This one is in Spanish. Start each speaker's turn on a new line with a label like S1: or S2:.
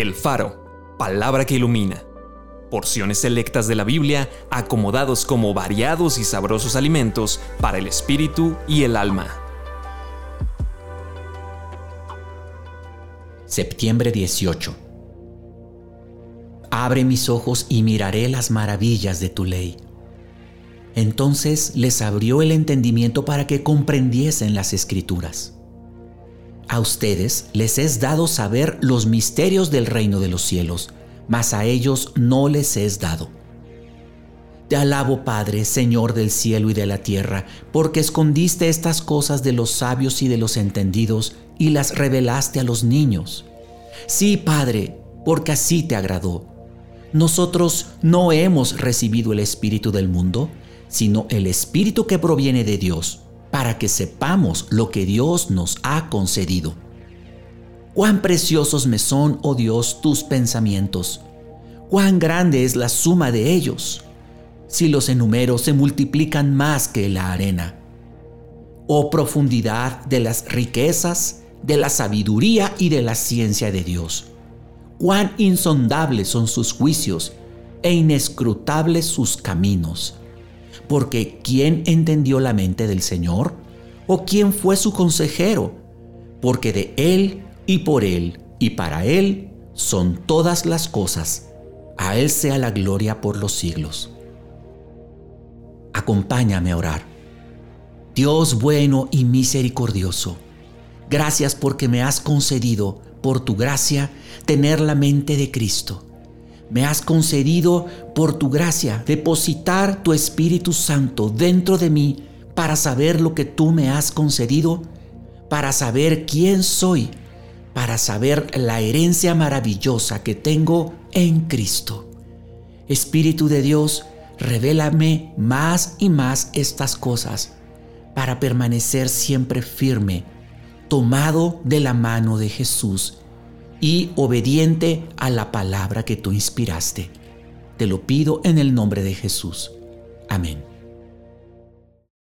S1: El Faro, palabra que ilumina. Porciones selectas de la Biblia acomodados como variados y sabrosos alimentos para el espíritu y el alma.
S2: Septiembre 18. Abre mis ojos y miraré las maravillas de tu ley. Entonces les abrió el entendimiento para que comprendiesen las escrituras. A ustedes les es dado saber los misterios del reino de los cielos, mas a ellos no les es dado. Te alabo, Padre, Señor del cielo y de la tierra, porque escondiste estas cosas de los sabios y de los entendidos y las revelaste a los niños. Sí, Padre, porque así te agradó. Nosotros no hemos recibido el Espíritu del mundo, sino el Espíritu que proviene de Dios para que sepamos lo que Dios nos ha concedido. Cuán preciosos me son, oh Dios, tus pensamientos. Cuán grande es la suma de ellos. Si los enumero se multiplican más que la arena. Oh profundidad de las riquezas, de la sabiduría y de la ciencia de Dios. Cuán insondables son sus juicios e inescrutables sus caminos porque ¿quién entendió la mente del Señor? ¿O quién fue su consejero? Porque de Él y por Él y para Él son todas las cosas. A Él sea la gloria por los siglos. Acompáñame a orar. Dios bueno y misericordioso, gracias porque me has concedido, por tu gracia, tener la mente de Cristo me has concedido por tu gracia depositar tu Espíritu Santo dentro de mí para saber lo que tú me has concedido, para saber quién soy, para saber la herencia maravillosa que tengo en Cristo. Espíritu de Dios, revélame más y más estas cosas para permanecer siempre firme, tomado de la mano de Jesús y obediente a la palabra que tú inspiraste. Te lo pido en el nombre de Jesús. Amén.